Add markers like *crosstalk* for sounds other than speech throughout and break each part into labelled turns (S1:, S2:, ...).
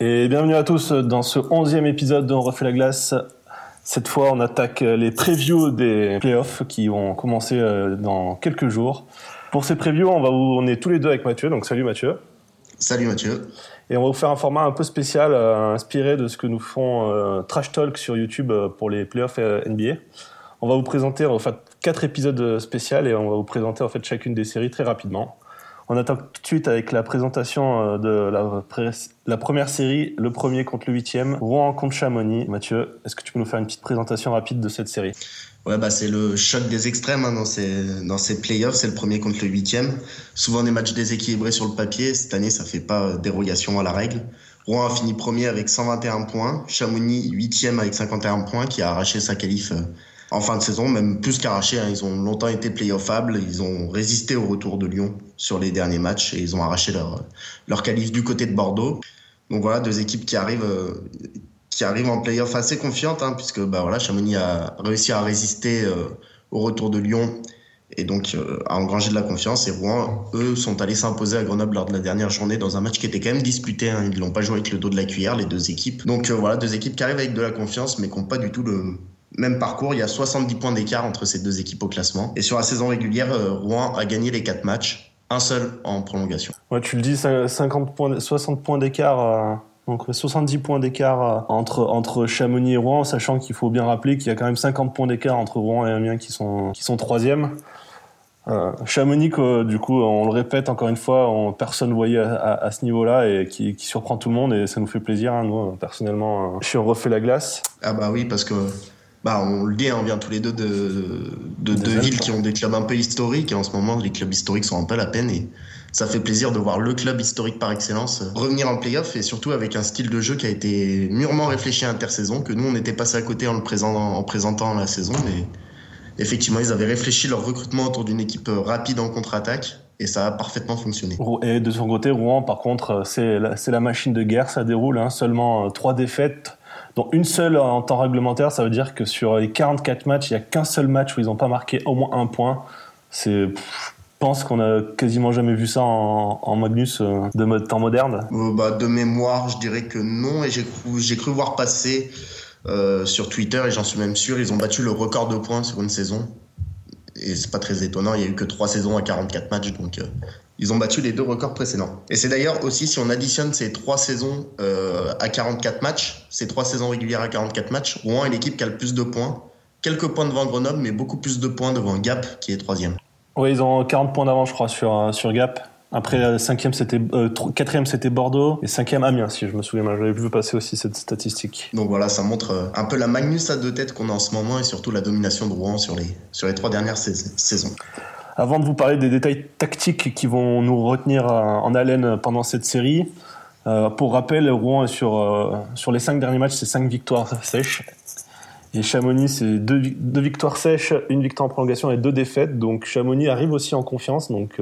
S1: Et bienvenue à tous dans ce onzième épisode de On refait la glace. Cette fois, on attaque les previews des playoffs qui vont commencer euh, dans quelques jours. Pour ces previews, on, va on est tous les deux avec Mathieu, donc salut Mathieu.
S2: Salut Mathieu.
S1: Et on va vous faire un format un peu spécial, euh, inspiré de ce que nous font euh, Trash Talk sur YouTube pour les playoffs NBA. On va vous présenter en fait quatre épisodes spéciaux et on va vous présenter en fait chacune des séries très rapidement. On attaque tout de suite avec la présentation euh, de la, première série, le premier contre le huitième, Rouen contre Chamonix. Mathieu, est-ce que tu peux nous faire une petite présentation rapide de cette série?
S2: Ouais, bah c'est le choc des extrêmes hein, dans ces dans ces playoffs. C'est le premier contre le huitième. Souvent des matchs déséquilibrés sur le papier. Cette année, ça fait pas dérogation à la règle. Rouen a fini premier avec 121 points. Chamonix huitième avec 51 points, qui a arraché sa qualif euh, en fin de saison, même plus qu'arraché. Hein. Ils ont longtemps été playoffables. Ils ont résisté au retour de Lyon sur les derniers matchs et ils ont arraché leur, leur qualif du côté de Bordeaux. Donc voilà, deux équipes qui arrivent, euh, qui arrivent en playoff assez confiantes, hein, puisque bah voilà, Chamonix a réussi à résister euh, au retour de Lyon et donc euh, a engrangé de la confiance. Et Rouen, eux, sont allés s'imposer à Grenoble lors de la dernière journée dans un match qui était quand même disputé. Hein. Ils l'ont pas joué avec le dos de la cuillère, les deux équipes. Donc voilà, deux équipes qui arrivent avec de la confiance, mais qui n'ont pas du tout le même parcours, il y a 70 points d'écart entre ces deux équipes au classement. Et sur la saison régulière, euh, Rouen a gagné les quatre matchs, un seul en prolongation.
S1: Ouais, tu le dis, 50 points, 60 points d'écart. Euh, donc 70 points d'écart euh, entre, entre Chamonix et Rouen, sachant qu'il faut bien rappeler qu'il y a quand même 50 points d'écart entre Rouen et Amiens qui sont, qui sont troisième. Chamonix, du coup, on le répète encore une fois, on, personne ne voyait à, ce niveau-là et qui, surprend tout le monde et ça nous fait plaisir. Hein, nous, personnellement, je suis refait la glace.
S2: Ah bah oui, parce que bah, on le dit, on vient tous les deux de, de deux villes qui ont des clubs un peu historiques. Et en ce moment, les clubs historiques sont un peu à la peine. Et ça fait plaisir de voir le club historique par excellence revenir en playoff et surtout avec un style de jeu qui a été mûrement réfléchi à intersaison, que nous, on était passé à côté en le présentant, en présentant la saison. Mais effectivement, ils avaient réfléchi leur recrutement autour d'une équipe rapide en contre-attaque. Et ça a parfaitement fonctionné.
S1: Et de son côté, Rouen, par contre, c'est la, la, machine de guerre, ça déroule. Hein, seulement euh, trois défaites, dont une seule en temps réglementaire, ça veut dire que sur les 44 matchs, il n'y a qu'un seul match où ils n'ont pas marqué au moins un point. Je pense qu'on a quasiment jamais vu ça en, Magnus euh, de mode temps moderne.
S2: Euh, bah, de mémoire, je dirais que non, et j'ai cru, voir passer euh, sur Twitter, et j'en suis même sûr, ils ont battu le record de points sur une saison. Et c'est pas très étonnant, il y a eu que trois saisons à 44 matchs, donc ils ont battu les deux records précédents. Et c'est d'ailleurs aussi, si on additionne ces trois saisons euh, à 44 matchs, ces trois saisons régulières à 44 matchs, Rouen est l'équipe qui a le plus de points. Quelques points devant Grenoble, mais beaucoup plus de points devant Gap, qui est troisième.
S1: Oui, ils ont 40 points d'avance, je crois, sur, euh, sur Gap. Après, euh, cinquième, c'était, quatrième, c'était Bordeaux et cinquième Amiens, si je me souviens. J'avais vu passer aussi cette statistique.
S2: Donc voilà, ça montre un peu la Magnus à deux têtes qu'on a en ce moment et surtout la domination de Rouen sur les, sur les trois dernières saisons.
S1: Avant de vous parler des détails tactiques qui vont nous retenir euh, en haleine pendant cette série, euh, pour rappel, Rouen est sur, euh, sur les cinq derniers matchs, c'est cinq victoires sèches. Et Chamonix, c'est deux, victoires sèches, une victoire en prolongation et deux défaites. Donc Chamonix arrive aussi en confiance. Donc,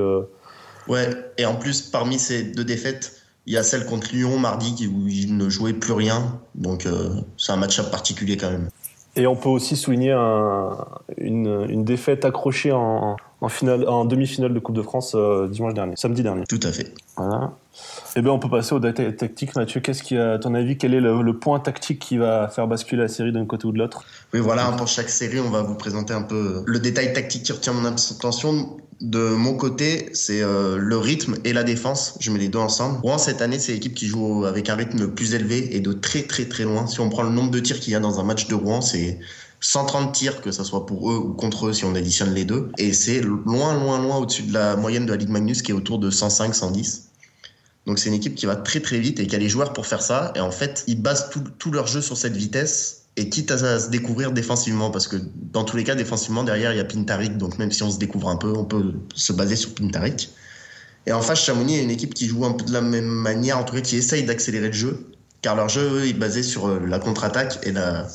S2: Ouais, et en plus, parmi ces deux défaites, il y a celle contre Lyon mardi où il ne jouait plus rien. Donc c'est un match particulier quand même.
S1: Et on peut aussi souligner une, une, défaite accrochée en, en, finale, en demi-finale de Coupe de France euh, dimanche dernier, samedi dernier.
S2: Tout à fait.
S1: Voilà. Eh bien, on peut passer aux détails tactiques. Mathieu, qu'est-ce qui, à ton avis, quel est le, point tactique qui va faire basculer la série d'un côté ou de l'autre?
S2: Oui, voilà, pour chaque série, on va vous présenter un peu le détail tactique qui retient mon attention. De mon côté, c'est euh, le rythme et la défense. Je mets les deux ensemble. Rouen, cette année, c'est l'équipe qui joue avec un rythme plus élevé et de très très très loin. Si on prend le nombre de tirs qu'il y a dans un match de Rouen, c'est 130 tirs, que ce soit pour eux ou contre eux si on additionne les deux. Et c'est loin, loin, loin au-dessus de la moyenne de la Ligue Magnus qui est autour de 105, 110. Donc c'est une équipe qui va très très vite et qui a les joueurs pour faire ça. Et en fait, ils basent tout, leur jeu sur cette vitesse et quitte à, se découvrir défensivement, parce que dans tous les cas, défensivement, derrière, il y a Pintarik, donc même si on se découvre un peu, on peut se baser sur Pintarik. Et en face, Chamonix est une équipe qui joue un peu de la même manière, en tout cas qui essaye d'accélérer le jeu, car leur jeu eux, est basé sur euh, la contre-attaque et, la,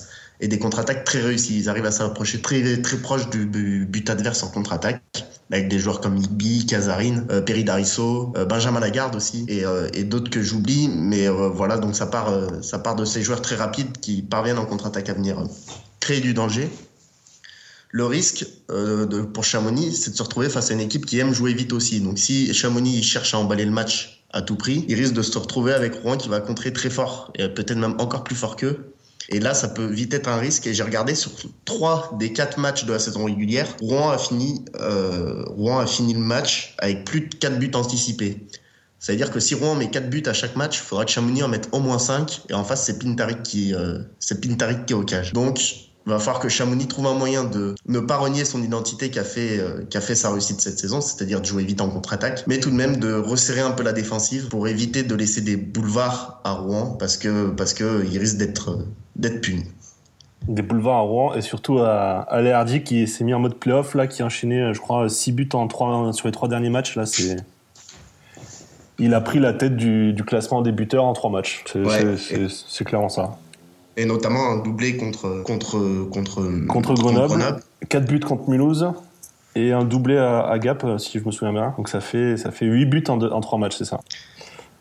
S2: et des contre-attaques très réussies. Ils arrivent à s'approcher très, très proche du but adverse en contre-attaque avec des joueurs comme Igby, Kazarine, euh, Perry Darisso, euh, Benjamin Lagarde aussi, et, euh, et d'autres que j'oublie. Mais voilà, donc ça part, ça part de ces joueurs très rapides qui parviennent en contre-attaque à venir créer du danger. Le risque de, pour Chamonix, c'est de se retrouver face à une équipe qui aime jouer vite aussi. Donc si Chamonix cherche à emballer le match à tout prix, ils risquent de se retrouver avec Rouen qui va contrer très fort et peut-être même encore plus fort qu'eux. Et là, ça peut vite être un risque. Et j'ai regardé sur trois des quatre matchs de la saison régulière, Rouen a fini, euh, Rouen a fini le match avec plus de quatre buts anticipés. C'est-à-dire que si Rouen met 4 buts à chaque match, il faudra que Chamonix en mette au moins 5. Et en face, c'est Pintarik qui, euh, c'est Pintarik qui est au cage. Donc, il va falloir que Chamonix trouve un moyen de ne pas renier son identité qui a fait, euh, qui a fait sa réussite cette saison, c'est-à-dire de jouer vite en contre-attaque, mais tout de même de resserrer un peu la défensive pour éviter de laisser des boulevards à Rouen parce que, parce que il risque d'être, d'être puni
S1: des boulevards à Rouen et surtout à, à qui s'est mis en mode playoff là qui a enchaîné je crois 6 buts en 3 sur les trois derniers matchs là c'est il a pris la tête du, classement des buteurs en trois matchs. C'est clairement ça.
S2: Et notamment un doublé contre, contre, contre,
S1: contre Grenoble, 4 buts contre Mulhouse et un doublé à, Gap, si je me souviens bien. Donc ça fait, ça fait 8 buts en, en 3 matchs, c'est ça.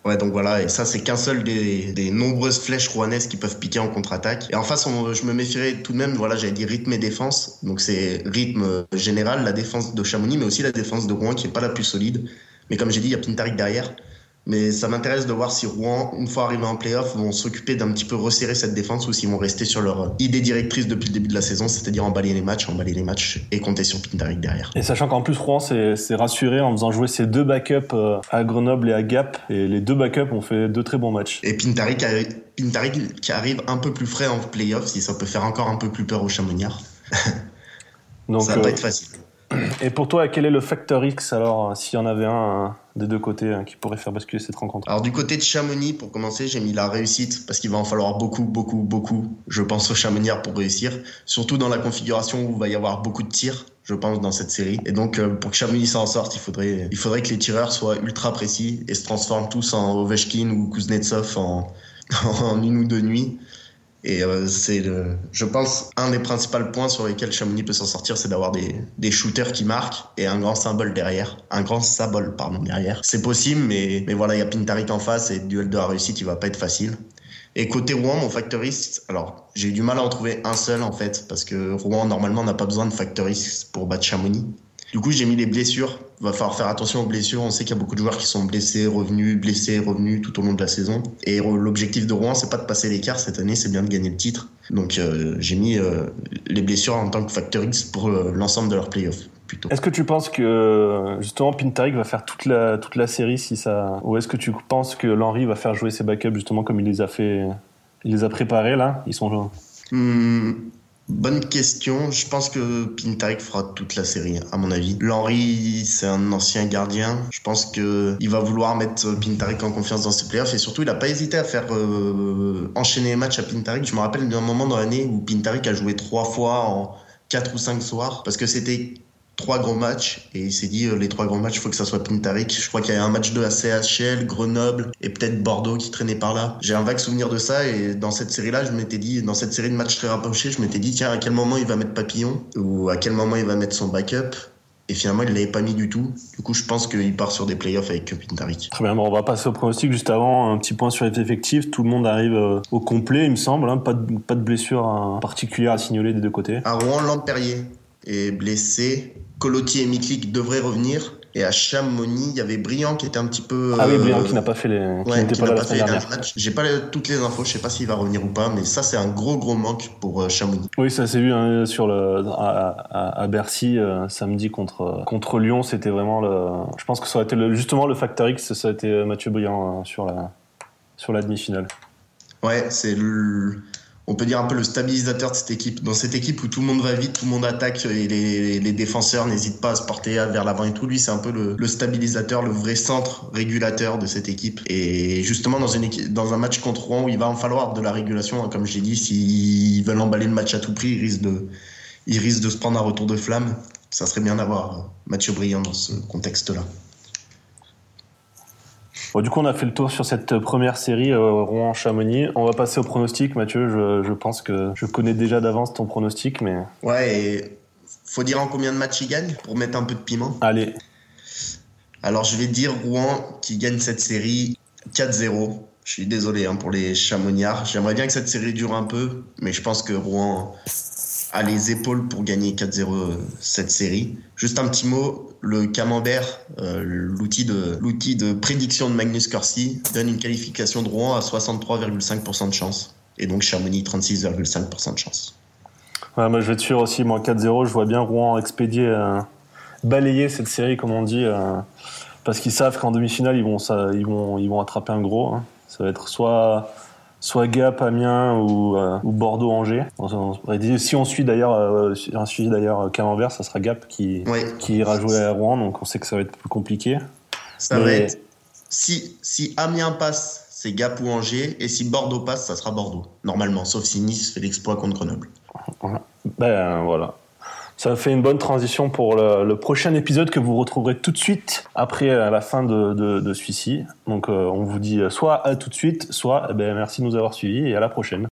S2: Ouais, donc voilà, et ça, c'est qu'un seul des, nombreuses flèches rouennaises qui peuvent piquer en contre-attaque. Et en face, je me méfierais tout de même, voilà, j'avais dit rythme et défense. Donc c'est rythme général, la défense de Chamonix, mais aussi la défense de Rouen qui est pas la plus solide. Mais comme j'ai dit, il y a Pintarik derrière. Mais ça m'intéresse de voir si Rouen, une fois arrivé en playoff, vont s'occuper d'un petit peu resserrer cette défense ou s'ils vont rester sur leur idée directrice depuis le début de la saison, c'est-à-dire emballer les matchs, emballer les matchs et compter sur Pintarik derrière.
S1: Et sachant qu'en plus Rouen s'est rassuré en faisant jouer ses deux backups euh, à Grenoble et à Gap, et les deux backups ont fait deux très bons matchs.
S2: Et Pintarik, Pintarik qui arrive un peu plus frais en playoff, si ça peut faire encore un peu plus peur aux Chamonniards. *laughs* Donc, ça va pas euh, être facile.
S1: Et pour toi, quel est le facteur X alors, s'il y en avait un des deux côtés hein, qui pourrait faire basculer cette rencontre?
S2: Alors du côté de Chamonix, pour commencer, j'ai mis la réussite parce qu'il va en falloir beaucoup, beaucoup, beaucoup, je pense, aux Chamonnières pour réussir. Surtout dans la configuration où il va y avoir beaucoup de tirs, je pense, dans cette série. Et donc, euh, pour que Chamonix s'en sorte, il faudrait, il faudrait que les tireurs soient ultra précis et se transforment tous en Ovechkin ou Kuznetsov en *laughs* une ou deux nuits. Et euh, c'est, je pense, un des principaux points sur lesquels Chamonix peut s'en sortir, c'est d'avoir des, shooters qui marquent et un grand symbole derrière. Un grand symbole, pardon, derrière. C'est possible, mais, mais voilà, il y a Pintarik en face et duel de la réussite, il va pas être facile. Et côté Rouen, mon factoriste, alors j'ai eu du mal à en trouver un seul en fait, parce que Rouen normalement n'a pas besoin de factoriste pour battre Chamonix. Du coup, j'ai mis les blessures. Il va falloir faire attention aux blessures. On sait qu'il y a beaucoup de joueurs qui sont blessés, revenus, blessés, revenus tout au long de la saison. Et l'objectif de Rouen, c'est pas de passer l'écart cette année, c'est bien de gagner le titre. Donc, euh, j'ai mis euh, les blessures en tant que facteur X pour euh, l'ensemble de leur playoff.
S1: Est-ce que tu penses que justement Pintarik va faire toute la, toute la série si ça ou est-ce que tu penses que Lenry va faire jouer ses backups justement comme il les a fait il les a préparés là? Ils sont
S2: hmm, Bonne question. Je pense que Pintarik fera toute la série, à mon avis. L'Henri, c'est un ancien gardien. Je pense que il va vouloir mettre Pintarik en confiance dans ses playoffs et surtout, il n'a pas hésité à faire euh, enchaîner les matchs à Pintarik. Je me rappelle d'un moment dans l'année où Pintarik a joué trois fois en quatre ou cinq soirs parce que c'était trois gros matchs et il s'est dit euh, les trois grands matchs, il faut que ça soit Pintarik. Je crois qu'il y a un match de CHL, Grenoble et peut-être Bordeaux qui traînait par là. J'ai un vague souvenir de ça et dans cette série-là, je m'étais dit, dans cette série de matchs très rapprochés, je m'étais dit tiens à quel moment il va mettre Papillon ou à quel moment il va mettre son backup? Et finalement, il ne l'avait pas mis du tout. Du coup, je pense qu'il part sur des playoffs avec Pintarik.
S1: Très bien, on va passer au pronostic juste avant. Un petit point sur les effectifs. Tout le monde arrive euh, au complet, il me semble. Hein. Pas, de, pas de blessure hein, particulière à signaler des deux côtés.
S2: À Rouen, Lampérier est blessé. Colotier et Miklik devraient revenir. Et à Chamonix, il y avait Briand qui était un petit peu.
S1: Ah oui, Briand qui n'a pas fait les.
S2: Ouais, qui, pas, pas fait les matchs. J'ai pas toutes les infos, je sais pas s'il va revenir ou pas, mais ça, c'est un gros, gros manque pour euh, Chamonix.
S1: Oui, ça s'est vu hein, sur le, à, Bercy euh, samedi contre, contre Lyon. C'était vraiment le. Je pense que ça aurait été le, justement le facteur X, ça a été euh, Mathieu Briand sur la, sur la demi-finale.
S2: Ouais, c'est le on peut dire un peu le stabilisateur de cette équipe. Dans cette équipe où tout le monde va vite, tout le monde attaque et les, défenseurs n'hésitent pas à se porter vers l'avant et tout, lui c'est un peu le, stabilisateur, le vrai centre régulateur de cette équipe. Et justement dans, un match contre Rouen où il va en falloir de la régulation, hein, comme j'ai dit, s'ils veulent emballer le match à tout prix, ils risquent de, ils risquent de se prendre un retour de flamme. Ça serait bien d'avoir Mathieu Briand dans ce contexte-là
S1: du coup, on a fait le tour sur cette première série euh, Rouen-Chamonix. On va passer au pronostic, Mathieu. Je, pense que je connais déjà d'avance ton pronostic, mais.
S2: Ouais, et faut dire en combien de matchs il gagne pour mettre un peu de piment.
S1: Allez.
S2: Alors, je vais dire Rouen qui gagne cette série 4-0. Je suis désolé hein, pour les Chamoniards. J'aimerais bien que cette série dure un peu, mais je pense que Rouen a les épaules pour gagner 4-0 cette série. Juste un petit mot, le camembert, euh, l'outil de l'outil de prédiction de Magnus Corsi donne une qualification de Rouen à 63,5% de chance et donc Chamonix 36,5% de chance.
S1: Moi je vais te suivre aussi, moi 4-0, je vois bien Rouen expédier, euh, balayer cette série comme on dit, euh, parce qu'ils savent qu'en demi-finale ils vont, ils vont, ils vont attraper un gros. Hein. Ça va être soit soit Gap, Amiens ou, euh, ou Bordeaux, Angers. Si on suit d'ailleurs, euh, on suit d'ailleurs Camembert, ça sera Gap qui qui ira jouer à Rouen, donc on sait que ça va être plus compliqué.
S2: Ça va être si si Amiens passe, c'est Gap ou Angers, et si Bordeaux passe, ça sera Bordeaux normalement, sauf si Nice fait l'exploit contre Grenoble.
S1: Ben voilà. Ça fait une bonne transition pour le, prochain épisode que vous retrouverez tout de suite après euh, la fin de, celui-ci. Donc euh, on vous dit soit à tout de suite, soit eh ben, merci de nous avoir suivis et à la prochaine.